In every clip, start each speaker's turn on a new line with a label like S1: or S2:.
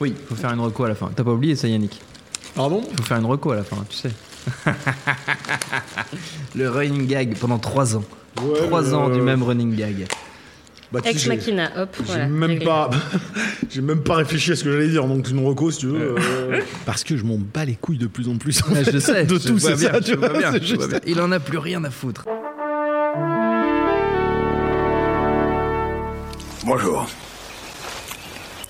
S1: Oui, il faut faire une reco à la fin. T'as pas oublié ça, Yannick
S2: Pardon?
S1: Il faut faire une reco à la fin, tu sais. le running gag pendant 3 ans.
S2: Ouais,
S1: 3
S2: mais,
S1: ans
S2: euh,
S1: du même running gag.
S2: Bah,
S3: Ex
S2: j'ai-
S3: Machina, hop,
S2: J'ai
S3: voilà.
S2: même
S3: réglé.
S2: pas, j'ai même pas réfléchi à ce que j'allais dire. Donc une reco, si tu veux, euh, parce que je m'en bats les couilles de plus en plus. en
S1: Ah, je sais,
S2: de
S1: je
S2: tout, c'est
S1: bien,
S2: ça. Tu
S1: vois
S2: juste-
S1: bien. Il en a plus rien à foutre.
S4: Bonjour.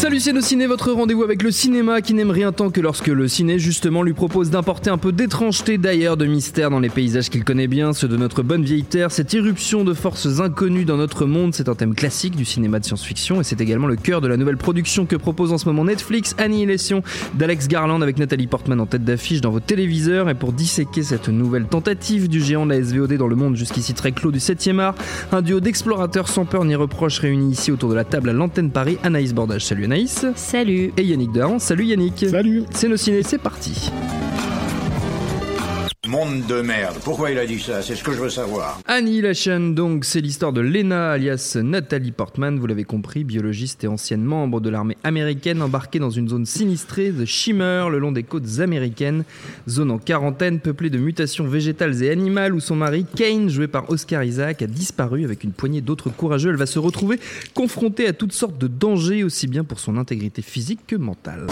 S1: Salut nos ciné, votre rendez-vous avec le cinéma qui n'aime rien tant que lorsque le ciné justement lui propose d'importer un peu d'étrangeté d'ailleurs, de mystère dans les paysages qu'il connaît bien, ceux de notre bonne vieille terre, cette irruption de forces inconnues dans notre monde, c'est un thème classique du cinéma de science-fiction et c'est également le cœur de la nouvelle production que propose en ce moment Netflix, Annihilation d'Alex Garland avec Nathalie Portman en tête d'affiche dans vos téléviseurs et pour disséquer cette nouvelle tentative du géant de la SVOD dans le monde jusqu'ici très clos du 7e art, un duo d'explorateurs sans peur ni reproche réunis ici autour de la table à l'antenne Paris, Anaïs Bordage, salut Anaïs
S3: Salut.
S1: et Yannick Dahan. Salut Yannick.
S2: Salut.
S1: C'est nos ciné, c'est parti.
S4: Monde de merde. Pourquoi il a dit ça? C'est ce que je veux savoir.
S1: Annihilation, donc, c'est l'histoire de Lena, alias Nathalie Portman, vous l'avez compris, biologiste et ancienne membre de l'armée américaine, embarquée dans une zone sinistrée de Shimmer, le long des côtes américaines. Zone en quarantaine, peuplée de mutations végétales et animales, où son mari, Kane, joué par Oscar Isaac, a disparu avec une poignée d'autres courageux. Elle va se retrouver confrontée à toutes sortes de dangers, aussi bien pour son intégrité physique que mentale.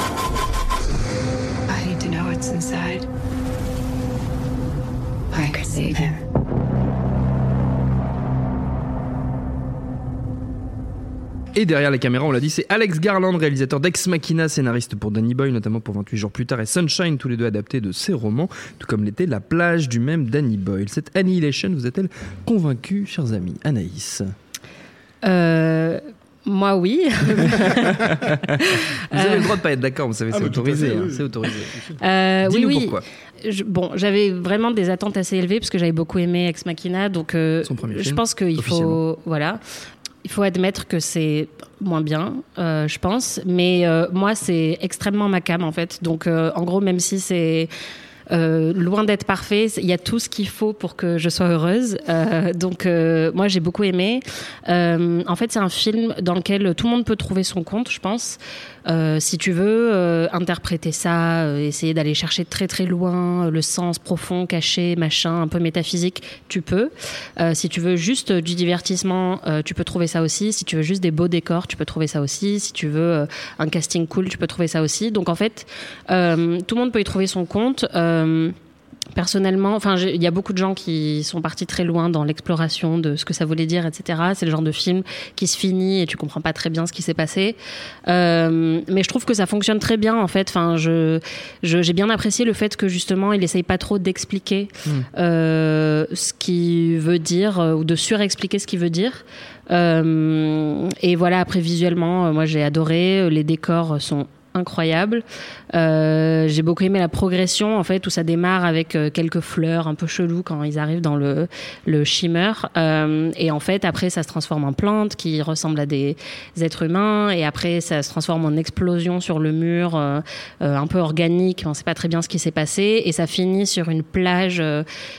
S1: Et derrière la caméra, on l'a dit, c'est Alex Garland, réalisateur d'Ex Machina, scénariste pour Danny Boy, notamment pour 28 jours plus tard, et Sunshine, tous les deux adaptés de ses romans, tout comme l'était La plage du même Danny Boyle. Cette Annihilation vous a-t-elle convaincu, chers amis? Anaïs.
S3: Euh, moi, oui.
S1: Vous avez le droit de pas être d'accord, vous savez,
S2: Ah,
S1: c'est autorisé. hein,
S2: oui.
S1: c'est autorisé.
S3: Euh, oui,
S1: Dis-nous
S3: oui.
S1: pourquoi.
S3: Je- bon, j'avais vraiment des attentes assez élevées parce que j'avais beaucoup aimé Ex Machina, donc euh,
S1: Son premier
S3: je
S1: film,
S3: pense qu'il faut, voilà, il faut admettre que c'est moins bien, euh, je pense. Mais euh, moi, c'est extrêmement ma cam en fait. Donc, euh, en gros, même si c'est euh, loin d'être parfait. Il y a tout ce qu'il faut pour que je sois heureuse. Euh, donc, euh, moi, j'ai beaucoup aimé. En fait, c'est un film dans lequel tout le monde peut trouver son compte, je pense. Si tu veux interpréter ça, essayer d'aller chercher très très loin le sens profond, caché, machin, un peu métaphysique, tu peux. Si tu veux juste du divertissement, tu peux trouver ça aussi. Si tu veux juste des beaux décors, tu peux trouver ça aussi. Si tu veux un casting cool, tu peux trouver ça aussi. Donc en fait, tout le monde peut y trouver son compte. Personnellement, enfin, il y a beaucoup de gens qui sont partis très loin dans l'exploration de ce que ça voulait dire, etc. C'est le genre de film qui se finit et tu comprends pas très bien ce qui s'est passé. Euh, mais je trouve que ça fonctionne très bien, en fait. Enfin, je, j'ai bien apprécié le fait que justement, il essaye pas trop d'expliquer euh, ce qu'il veut dire euh, ou de surexpliquer ce qu'il veut dire. Euh, et voilà, après visuellement, euh, moi j'ai adoré. Euh, Les décors sont incroyables. Euh, j'ai beaucoup aimé la progression en fait où ça démarre avec euh, quelques fleurs un peu chelous quand ils arrivent dans le le shimmer. Euh, et en fait après ça se transforme en plantes qui ressemblent à des êtres humains. Et après ça se transforme en explosion sur le mur un peu organique. On sait pas très bien ce qui s'est passé. Et ça finit sur une plage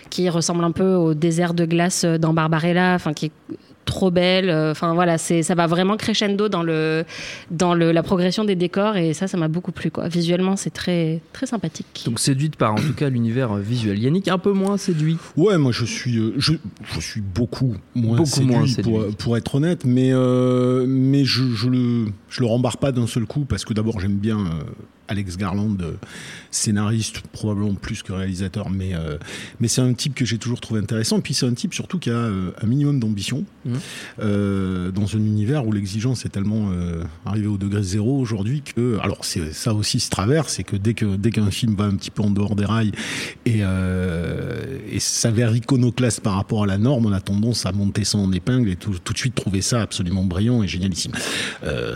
S3: qui ressemble un peu au désert de glace dans Barbarella enfin qui est trop belle Euh, enfin voilà c'est ça va vraiment crescendo dans le dans le, la progression des décors et ça ça m'a beaucoup plu quoi visuellement c'est très très sympathique
S1: Donc séduite par en tout cas l'univers euh, visuel. Yannick un peu moins séduit?
S2: Ouais, moi je suis, euh, je, je suis beaucoup moins
S1: Beaucoup
S2: séduit,
S1: moins
S2: pour,
S1: séduit.
S2: pour être honnête, mais, euh, mais je, je le, je le rembarre pas d'un seul coup parce que d'abord j'aime bien, euh, Alex Garland, euh, scénariste, probablement plus que réalisateur, mais, euh, mais c'est un type que j'ai toujours trouvé intéressant. Et puis c'est un type surtout qui a un minimum d'ambition euh, dans un univers où l'exigence est tellement arrivée au degré zéro aujourd'hui que. Alors c'est ça aussi se traverse, c'est que dès que dès qu'un film va un petit peu en dehors des rails et, et s'avère iconoclaste par rapport à la norme, on a tendance à monter ça en épingle et tout, tout de suite trouver ça absolument brillant et génialissime. Euh,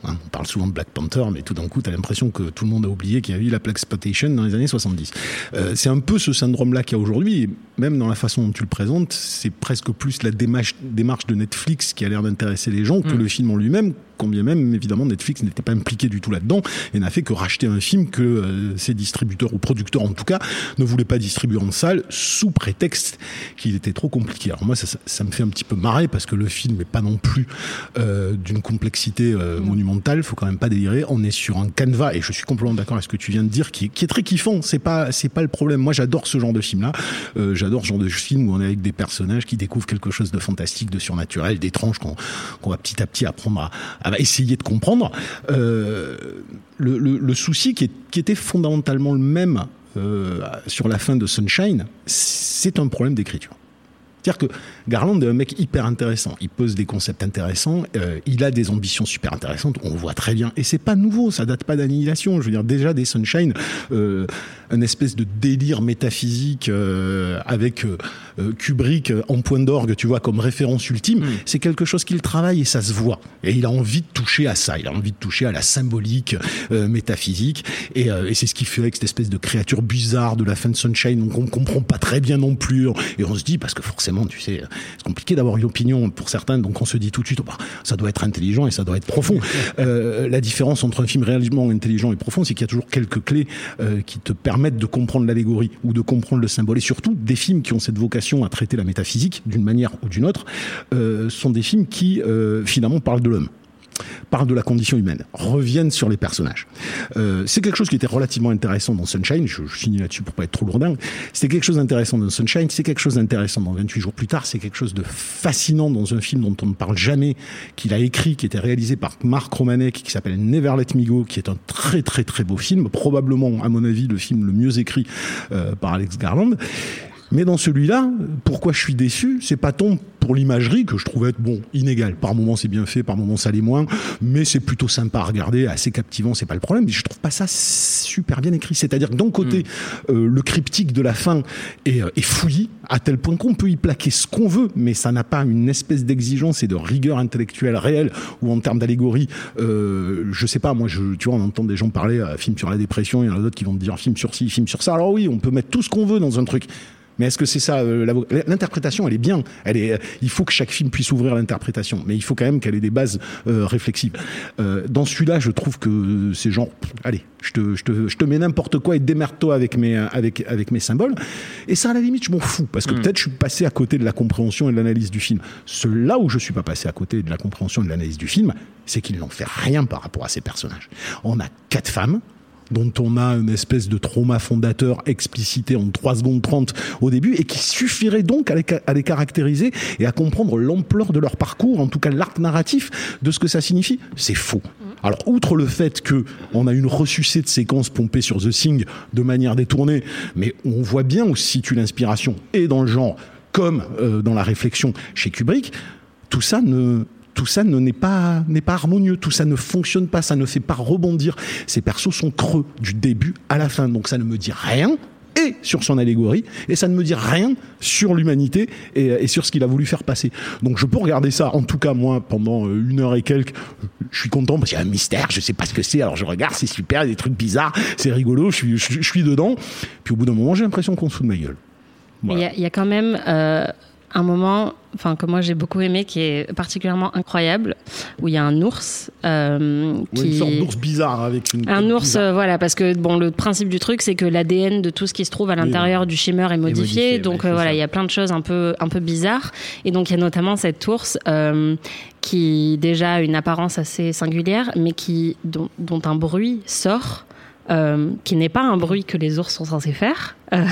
S2: hein, on parle souvent de Black Panther, mais tout d'un coup, tu as l'impression que tout le monde a oublié qu'il y a eu la Black Exploitation dans les années 70. Euh, c'est un peu ce syndrome-là qu'il y a aujourd'hui, et même dans la façon dont tu le présentes, c'est presque plus la démarche, démarche de Netflix qui a l'air d'intéresser les gens que le film en lui-même, quand bien même, évidemment, Netflix n'était pas impliqué du tout là-dedans et n'a fait que racheter un film que euh, ses distributeurs ou producteurs, en tout cas, ne voulaient pas distribuer en salle sous prétexte qu'il était trop compliqué. Alors moi, ça, ça, ça me fait un petit peu marrer parce que le film n'est pas non plus euh, d'une complexité euh, Faut quand même pas délirer. On est sur un canevas et je suis complètement d'accord avec ce que tu viens de dire, qui, est très kiffant. C'est pas, c'est pas le problème. Moi, j'adore ce genre de film-là. Euh, j'adore ce genre de film où on est avec des personnages qui découvrent quelque chose de fantastique, de surnaturel, d'étrange qu'on qu'on va petit à petit apprendre à, essayer de comprendre. Euh, le, souci qui était fondamentalement le même euh, sur la fin de Sunshine, c'est un problème d'écriture. C'est-à-dire que Garland est un mec hyper intéressant. Il pose des concepts intéressants. euh, il a des ambitions super intéressantes. On voit très bien. Et c'est pas nouveau. Ça date pas d'annihilation. Je veux dire, déjà des Sunshine, euh, un espèce de délire métaphysique euh, avec euh, Kubrick en point d'orgue, tu vois, comme référence ultime. C'est quelque chose qu'il travaille et ça se voit. Et il a envie de toucher à ça. Il a envie de toucher à la symbolique métaphysique. Et, et c'est ce qu'il fait avec cette espèce de créature bizarre de la fin de Sunshine. Donc on comprend pas très bien non plus. Et on se dit, parce que forcément, tu sais, c'est compliqué d'avoir une opinion pour certains, donc on se dit tout de suite, bah, ça doit être intelligent et ça doit être profond. Euh, la différence entre un film réellement intelligent et profond, c'est qu'il y a toujours quelques clés euh, qui te permettent de comprendre l'allégorie ou de comprendre le symbole. Et surtout, des films qui ont cette vocation à traiter la métaphysique d'une manière ou d'une autre, euh, sont des films qui finalement parlent de l'homme parlent de la condition humaine, reviennent sur les personnages. Euh, c'est quelque chose qui était relativement intéressant dans Sunshine, je, je finis là-dessus pour pas être trop lourdin, c'était quelque chose d'intéressant dans Sunshine, c'est quelque chose d'intéressant dans 28 jours plus tard, c'est quelque chose de fascinant dans un film dont on ne parle jamais, qu'il a écrit, qui était réalisé par Marc Romanek, qui s'appelle Never Let Me Go, qui est un très très très beau film, probablement à mon avis le film le mieux écrit euh, par Alex Garland. Mais dans celui-là, pourquoi je suis déçu C'est pas tant pour l'imagerie que je trouvais être bon, inégal. Par moments c'est bien fait, par moments ça l'est moins, mais c'est plutôt sympa à regarder, assez captivant, c'est pas le problème. Mais je trouve pas ça super bien écrit. C'est-à-dire que d'un côté, euh, le cryptique de la fin est, euh, est fouillis à tel point qu'on peut y plaquer ce qu'on veut, mais ça n'a pas une espèce d'exigence et de rigueur intellectuelle réelle ou en termes d'allégorie. Euh, je sais pas, moi, je, tu vois, on entend des gens parler à film sur la dépression, il y en a d'autres qui vont te dire film sur ci, film sur ça. Alors oui, on peut mettre tout ce qu'on veut dans un truc. Mais est-ce que c'est ça euh, L'interprétation, elle est bien. Elle est. euh, il faut que chaque film puisse ouvrir l'interprétation, mais il faut quand même qu'elle ait des bases euh, réflexives. Euh, dans celui-là, je trouve que c'est genre, allez, je te, je te, je te mets n'importe quoi et démerde-toi avec mes, avec, avec mes symboles. Et ça, à la limite, je m'en fous parce que peut-être je suis passé à côté de la compréhension et de l'analyse du film. Là où je suis pas passé à côté de la compréhension et de l'analyse du film, c'est qu'ils n'en fait rien par rapport à ces personnages. On a quatre femmes dont on a une espèce de trauma fondateur explicité en 3 secondes 30 au début et qui suffirait donc à les, ca- à les caractériser et à comprendre l'ampleur de leur parcours, en tout cas l'arc narratif de ce que ça signifie. C'est faux. Alors, outre le fait que on a une ressucée de séquences pompées sur The Thing de manière détournée, mais on voit bien où se situe l'inspiration et dans le genre comme euh, dans la réflexion chez Kubrick, tout ça ne tout ça ne n'est pas n'est pas harmonieux, tout ça ne fonctionne pas, ça ne fait pas rebondir. Ces persos sont creux du début à la fin, donc ça ne me dit rien et sur son allégorie, et ça ne me dit rien sur l'humanité et, et sur ce qu'il a voulu faire passer. Donc je peux regarder ça, en tout cas moi, pendant euh, une heure et quelques, je suis content parce qu'il y a un mystère, je sais pas ce que c'est, alors je regarde, c'est super, il y a des trucs bizarres, c'est rigolo, je suis, je, je suis dedans, puis au bout d'un moment j'ai l'impression qu'on se fout de ma gueule.
S3: Il y y, a quand même euh, un moment, enfin que moi j'ai beaucoup aimé, qui est particulièrement incroyable, où il y a un ours euh, qui
S2: une sorte d'ours bizarre avec une
S3: un ours,
S2: bizarre.
S3: voilà, parce que bon, le principe du truc, c'est que l'ADN de tout ce qui se trouve à l'intérieur du shimmer est modifié.
S1: modifié,
S3: donc
S1: ouais,
S3: euh, voilà, il y a plein de choses un peu, un peu bizarres. Et donc il y a notamment cet ours euh, qui déjà a une apparence assez singulière, mais qui dont, dont un bruit sort. euh, qui n'est pas un bruit que les ours sont censés faire, Euh,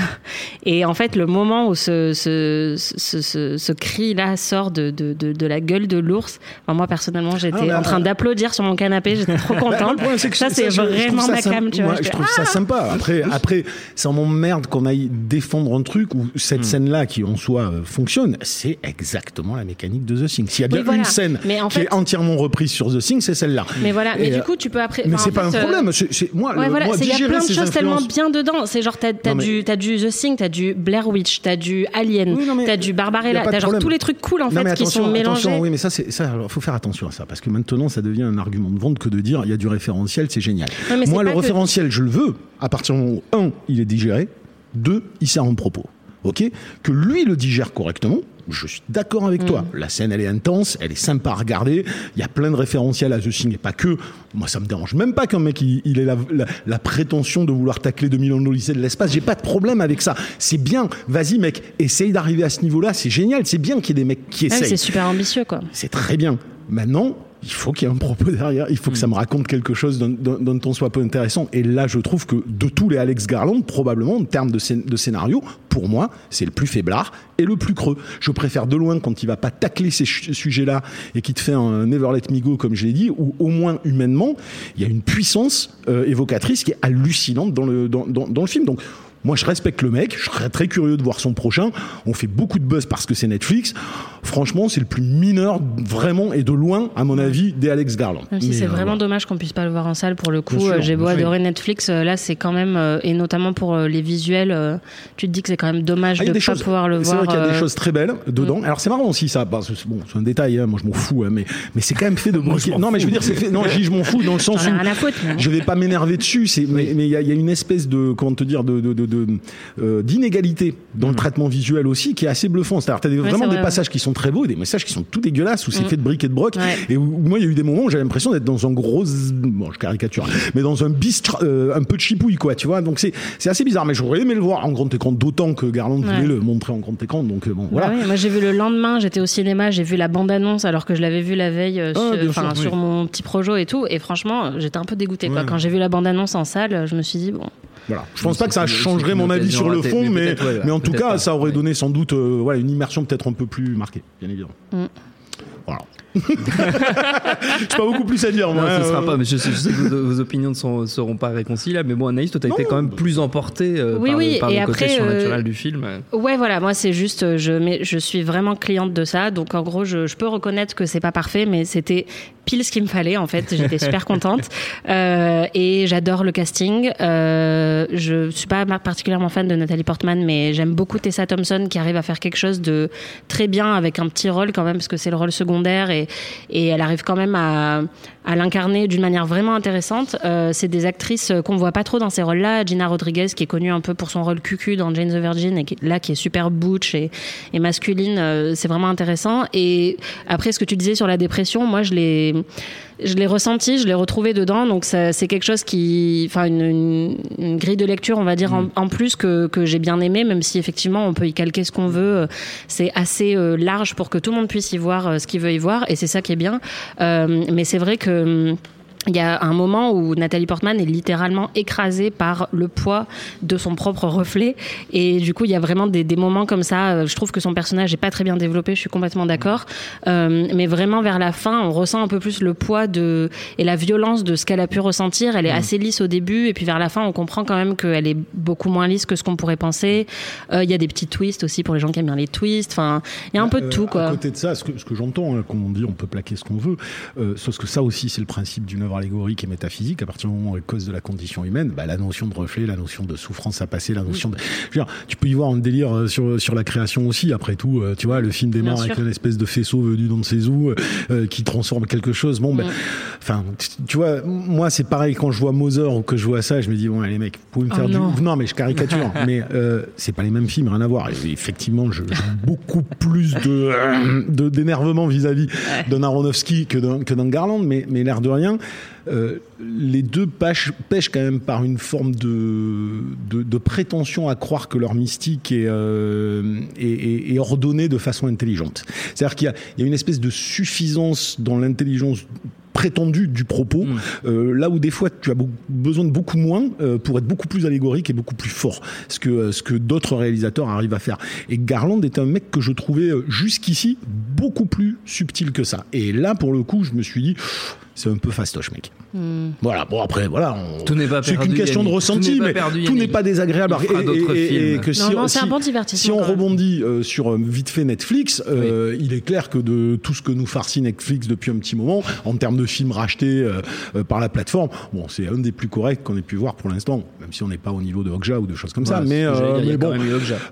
S3: et en fait, le moment où ce, ce, ce, ce, ce cri-là sort de, de, de, de la gueule de l'ours, enfin, moi personnellement, j'étais
S2: Ah,
S3: en train
S2: euh,
S3: d'applaudir sur mon canapé, j'étais trop
S2: Bah, le
S3: contente.
S2: problème, c'est que
S3: ça, c'est vraiment ma cam, tu vois.
S2: Moi, je trouve ça
S3: ah
S2: sympa. Après, après, ça m'emmerde qu'on aille défendre un truc où cette scène-là, qui en soi euh, fonctionne, c'est exactement la mécanique de The Thing. S'il y a bien
S3: Oui, voilà.
S2: une scène
S3: Mais en
S2: qui est entièrement reprise sur The Thing, c'est celle-là.
S3: Mais voilà, mais
S2: Et,
S3: du coup, tu peux après.
S2: Mais c'est pas un
S3: fait,
S2: problème. Moi,
S3: Ouais,
S2: le-
S3: voilà,
S2: moi,
S3: il y a plein de choses tellement bien dedans. C'est genre, t'as du, t'as du The Thing, t'as du Blair Witch, t'as du Alien,
S2: Oui,
S3: t'as du Barbarella, t'as genre tous les trucs cool en
S2: Non,
S3: fait qui sont mélangés.
S2: oui, mais ça, c'est ça. Alors, faut faire attention à ça parce que maintenant, ça devient un argument de vente que de dire il y a du référentiel, c'est génial. Moi, le
S3: que-
S2: référentiel, je le veux à partir du moment où un, il est digéré, deux, il sert en propos. Ok, que lui le digère correctement. Je suis d'accord avec toi.
S3: Mm.
S2: La scène, elle est intense, elle est sympa à regarder. Il y a plein de référentiels à The Thing et pas que. Moi, ça me dérange même pas qu'un mec il, il ait la, la- la prétention de vouloir tacler 2000 ans de l'Odyssée de l'espace. J'ai pas de problème avec ça. C'est bien. Vas-y, mec, essaye d'arriver à ce niveau-là. C'est génial. C'est bien qu'il y ait des mecs qui
S3: Ouais, mais
S2: essayent.
S3: c'est super ambitieux quoi.
S2: C'est très bien. Maintenant, il faut qu'il y ait un propos derrière. Il faut que ça me raconte quelque chose d'un- d'un d'un ton soit peu intéressant. Et là, je trouve que de tous les Alex Garland, probablement, en termes de, scén- de scénario, pour moi, c'est le plus faiblard et le plus creux. Je préfère de loin quand il va pas tacler ces sujets-là et qui te fait un Never Let Me Go, comme je l'ai dit, où au moins humainement, il y a une puissance euh, évocatrice qui est hallucinante dans le, dans, dans- dans le film. Donc, moi, je respecte le mec. Je serais très curieux de voir son prochain. On fait beaucoup de buzz parce que c'est Netflix. Franchement, c'est le plus mineur, vraiment, et de loin, à mon avis, des Alex Garland.
S3: Même si
S2: Mais,
S3: c'est
S2: euh,
S3: vraiment
S2: voilà.
S3: dommage qu'on puisse pas le voir en salle pour le coup. Euh, J'ai beau adorer Netflix, euh, là c'est quand même et notamment pour les visuels, tu te dis que c'est quand même dommage
S2: Ah,
S3: de ne pas
S2: choses,
S3: pouvoir le
S2: c'est
S3: voir.
S2: vrai qu'il y a des choses très belles dedans. Alors c'est marrant aussi ça. Bah, c'est bon, c'est un détail. hein, moi je m'en fous. hein, mais mais c'est quand même fait de briquet. Non, mais je veux dire, c'est fait. Non, je je m'en fous dans le sens où
S3: à bon.
S2: je vais pas m'énerver dessus. C'est mais mais il y, a- il y a une espèce de comment te dire de de de, de, euh, d'inégalité dans le traitement visuel aussi qui est assez bluffant. C'est-à-dire t'as des- vraiment
S3: c'est
S2: des passages qui sont très beaux et des messages qui sont tout dégueulasses où c'est fait de briques et de broc.
S3: Ouais.
S2: Et où, moi il y a eu des moments où j'avais l'impression d'être dans un gros bon je caricature mais dans un bistre euh, un peu de chipouille quoi tu vois donc c'est c'est assez bizarre mais j'aurais aimé le voir en grand écran d'autant que Garland
S3: Ouais.
S2: voulait le montrer en grand écran donc euh, bon voilà
S3: Bah oui, moi j'ai vu le lendemain, j'étais au cinéma, j'ai vu la bande-annonce alors que je l'avais vu la veille euh,
S2: Ah,
S3: sur, sur mon petit projet et tout. Et franchement, j'étais un peu dégoûtée. Quoi.
S2: Ouais.
S3: Quand j'ai vu la bande-annonce en salle, je me suis dit, bon,
S2: Voilà. Je pense pas que ça changerait mon avis sur le fond,
S1: mais
S2: mais,
S1: peut-être, ouais,
S2: mais en tout cas,
S1: pas,
S2: ça aurait
S1: ouais.
S2: donné sans doute euh, voilà, une immersion peut-être un peu plus marquée, bien évidemment.
S3: Mm.
S2: Voilà. J'ai pas beaucoup plus à dire,
S1: Non,
S2: moi.
S1: ce sera
S2: euh,
S1: pas, mais je, sais je sais que vos, vos opinions ne sont- seront pas réconciliables. Mais bon, Anaïs, toi, t'as
S2: Non.
S1: été quand même plus emporté euh,
S3: Oui,
S1: par,
S3: oui,
S1: le, par
S3: et
S1: le côté
S3: après,
S1: surnaturel
S3: euh,
S1: du film.
S3: Ouais, voilà, moi c'est juste, euh, je, mais je suis vraiment cliente de ça, donc en gros, je, je peux reconnaître que c'est pas parfait, mais c'était pile ce qu'il me fallait en fait. J'étais super contente Euh, et j'adore le casting. Euh, je suis pas particulièrement fan de Nathalie Portman, mais j'aime beaucoup Tessa Thompson qui arrive à faire quelque chose de très bien avec un petit rôle quand même, parce que c'est le rôle et elle arrive quand même à, à l'incarner d'une manière vraiment intéressante. Euh, c'est des actrices qu'on voit pas trop dans ces rôles-là. Gina Rodriguez, qui est connue un peu pour son rôle cucu dans Jane the Virgin, et qui, là qui est super butch et, et masculine, euh, c'est vraiment intéressant. Et après, ce que tu disais sur la dépression, moi, je l'ai, je l'ai ressenti, je l'ai retrouvé dedans. Donc c'est quelque chose qui, enfin, une, une, une grille de lecture, on va dire en, en plus que, que j'ai bien aimé, même si effectivement on peut y calquer ce qu'on veut. C'est assez euh, large pour que tout le monde puisse y voir euh, ce qu'il veut y voir, et c'est ça qui est bien. Euh, mais c'est vrai que Um. Il y a un moment où Nathalie Portman est littéralement écrasée par le poids de son propre reflet. Et du coup, il y a vraiment des, des moments comme ça. Euh, Je trouve que son personnage est pas très bien développé, je suis complètement d'accord. Euh, mais vraiment, vers la fin, on ressent un peu plus le poids de, et la violence de ce qu'elle a pu ressentir. Elle est assez lisse au début. Et puis vers la fin, on comprend quand même qu'elle est beaucoup moins lisse que ce qu'on pourrait penser. Euh, Il y a des petits twists aussi pour les gens qui aiment bien les twists. Enfin, il y a un peu de tout,
S2: À côté de ça, ce que, ce que j'entends, hein, comme on dit, on peut plaquer ce qu'on veut. Sauf que ça aussi, c'est le principe d'une œuvre allégorique et métaphysique. À partir du moment où elle cause de la condition humaine, bah, la notion de reflet, la notion de souffrance à passer, la notion de. Je veux dire, tu peux y voir un délire euh, sur, sur la création aussi. Après tout, euh, tu vois, le film démarre avec une espèce de faisceau venu d'on ne sait où, euh, qui transforme quelque chose. Bon, ben, enfin, tu- vois, moi, c'est pareil quand je vois Mother ou que je vois ça, je me dis, bon, les mecs, vous pouvez me
S3: Oh
S2: faire du. Non, mais je caricature. mais euh, c'est pas les mêmes films, rien à voir. Et effectivement, je- j'ai beaucoup plus de de- d'énervement vis-à-vis d'un Aronofsky que d'un que d'un Garland, mais mais l'air de rien. Euh, les deux pêchent, pêchent quand même par une forme de, de, de prétention à croire que leur mystique est, euh, est, est- est ordonnée de façon intelligente. C'est-à-dire qu'il y a, il y a une espèce de suffisance dans l'intelligence prétendu du propos,
S1: Mm.
S2: euh, là où des fois tu as besoin de beaucoup moins euh, pour être beaucoup plus allégorique et beaucoup plus fort, ce que, ce que d'autres réalisateurs arrivent à faire. Et Garland est un mec que je trouvais jusqu'ici beaucoup plus subtil que ça. Et là, pour le coup, je me suis dit, c'est un peu fastoche, mec. Voilà, bon après, voilà. on-
S1: Tout n'est pas
S2: C'est qu'une question de ressenti,
S1: Tout n'est pas
S2: mais
S1: perdu,
S2: tout n'est pas désagréable. Et- et- et si,
S3: Non, un bon
S2: si on rebondit euh, sur euh, vite fait Netflix, euh, il est clair que de tout ce que nous farcit Netflix depuis un petit moment, en termes de films rachetés euh, par la plateforme, bon, c'est un des plus corrects qu'on ait pu voir pour l'instant, même si on n'est pas au niveau de Okja ou de choses comme ça. Mais, euh,
S1: dire,
S2: bon,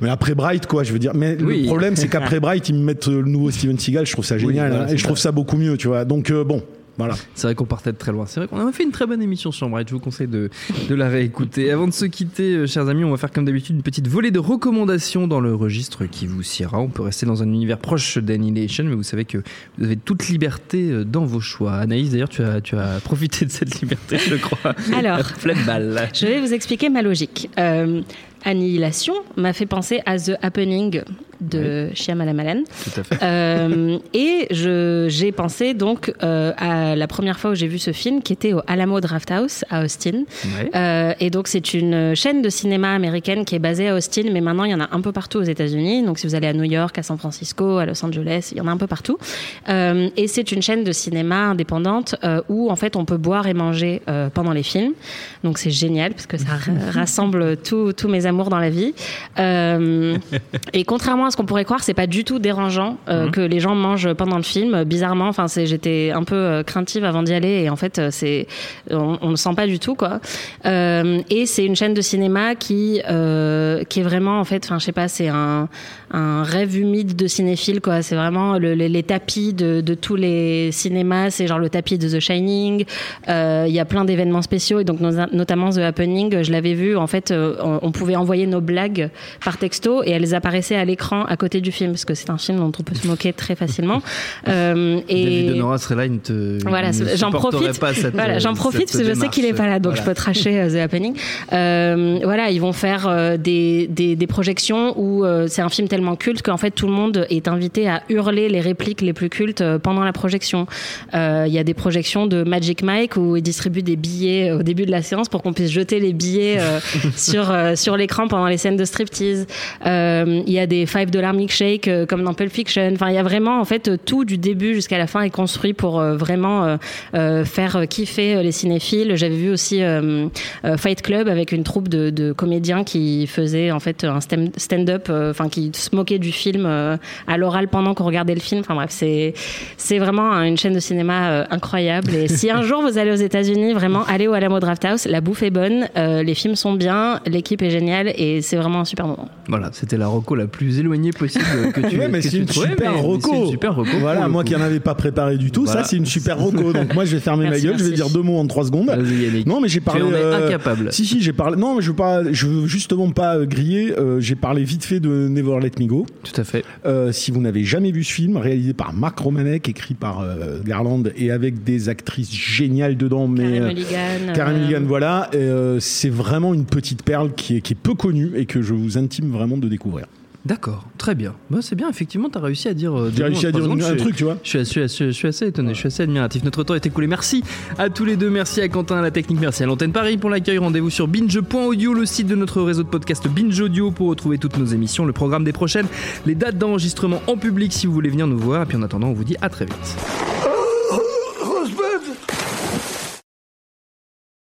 S2: mais après Bright, quoi, je veux dire. Mais
S1: Oui.
S2: le problème, c'est qu'après Bright, ils me mettent le nouveau Steven Seagal. Je trouve ça génial, hein, et je trouve ça beaucoup mieux, tu vois. Donc bon, voilà.
S1: C'est vrai qu'on partait de très loin. C'est vrai qu'on a fait une très bonne émission sur Bright. Je vous conseille de, de la réécouter. Avant de se quitter, euh, chers amis, on va faire comme d'habitude une petite volée de recommandations dans le registre qui vous siera. On peut rester dans un univers proche d'Annihilation, mais vous savez que vous avez toute liberté euh, dans vos choix. Anaïs, d'ailleurs, tu as, tu as profité de cette liberté, je crois.
S3: Alors.
S1: Pleine balle.
S3: Je vais vous expliquer ma logique. Euh, Annihilation m'a fait penser à The Happening de Shyamalan.
S1: Tout à fait.
S3: Euh, et je- j'ai pensé donc euh, à la première fois où j'ai vu ce film qui était au Alamo Drafthouse à Austin. Euh, et donc c'est une chaîne de cinéma américaine qui est basée à Austin, mais maintenant il y en a un peu partout aux États-Unis. Donc si vous allez à New York, à San Francisco, à Los Angeles, il y en a un peu partout. Euh, et c'est une chaîne de cinéma indépendante où en fait on peut boire et manger pendant les films. Donc c'est génial parce que ça ra- rassemble tous tous mes amours dans la vie. Et contrairement à ce qu'on pourrait croire, c'est pas du tout dérangeant euh, que les gens mangent pendant le film. Bizarrement, enfin, j'étais un peu euh, craintive avant d'y aller et en fait, euh, c'est, on, on le sent pas du tout, quoi. Et c'est une chaîne de cinéma qui, qui est vraiment, en fait, enfin, je sais pas, c'est un, un rêve humide de cinéphile, quoi. C'est vraiment le- les, les tapis de, de tous les cinémas. C'est genre le tapis de The Shining. Il y a plein d'événements spéciaux et donc no- notamment The Happening. Je l'avais vu, en fait, on, on pouvait envoyer nos blagues par texto et elles apparaissaient à l'écran à côté du film parce que c'est un film dont on peut se moquer très facilement. Euh, et
S1: David Honora serait là, il te.
S3: voilà, j'en profite. Voilà, j'en
S1: cette
S3: profite parce que je sais qu'il est pas là, donc
S1: Voilà.
S3: je peux tracher euh, The Happening. Euh, voilà, ils vont faire euh, des, des, des projections où euh, c'est un film tellement culte qu'en fait tout le monde est invité à hurler les répliques les plus cultes euh, pendant la projection. Euh, Il y a des projections de Magic Mike où ils distribuent des billets au début de la séance pour qu'on puisse jeter les billets euh, sur euh, sur l'écran pendant les scènes de striptease. Euh, Il y a des 5 dollars milkshake euh, comme dans Pulp Fiction. Enfin, il y a vraiment en fait tout du début jusqu'à la fin est construit pour euh, vraiment euh, faire kiffer les cinéphiles. J'avais vu aussi Fight Club avec une troupe de, de comédiens qui faisaient en fait un stand-up, enfin qui se moquaient du film à l'oral pendant qu'on regardait le film. Enfin bref, c'est c'est vraiment une chaîne de cinéma incroyable. Et si un jour vous allez aux États-Unis, vraiment allez au Alamo Drafthouse. La bouffe est bonne, les films sont bien, l'équipe est géniale et c'est vraiment un super moment.
S1: Voilà, c'était la reco la plus éloignée possible que tu
S2: Ouais, mais
S1: que
S2: c'est
S1: tu
S2: une
S1: trouvais,
S2: super
S1: mais- mais
S2: reco.
S1: c'est une super reco. pour
S2: Voilà, moi qui en avais pas préparé du tout,
S1: Voilà.
S2: ça c'est une super reco. Donc moi je vais fermer
S3: Merci,
S2: ma gueule, je vais dire deux mots en trois secondes. Non, mais j'ai parlé.
S1: Tu en es
S2: euh,
S1: incapable.
S2: Si si, j'ai parlé. Non, mais je veux pas. Je veux justement pas euh, griller. euh, j'ai parlé vite fait de Never Let Me Go.
S1: Tout à fait.
S2: Euh, si vous n'avez jamais vu ce film, réalisé par Mark Romanek, écrit par euh, Garland et avec des actrices géniales dedans, mais
S3: Karen Mulligan.
S2: Karen
S3: euh,
S2: Mulligan, voilà, euh, c'est vraiment une petite perle qui est, qui est peu connue et que je vous intime vraiment de découvrir.
S1: D'accord, très bien. Bah, c'est bien, effectivement, tu as réussi à dire. euh,
S2: réussi à dire
S1: secondes.
S2: un
S1: Je-
S2: truc, tu vois.
S1: Je suis, assez- je suis- je suis assez étonné, je suis assez admiratif. Notre temps est écoulé. Merci à tous les deux. Merci à Quentin à la technique. Merci à l'antenne Paris pour l'accueil. Rendez-vous sur binge.audio, le site de notre réseau de podcast Binge Audio pour retrouver toutes nos émissions, le programme des prochaines, les dates d'enregistrement en public si vous voulez venir nous voir. Et puis en attendant, on vous dit à très vite.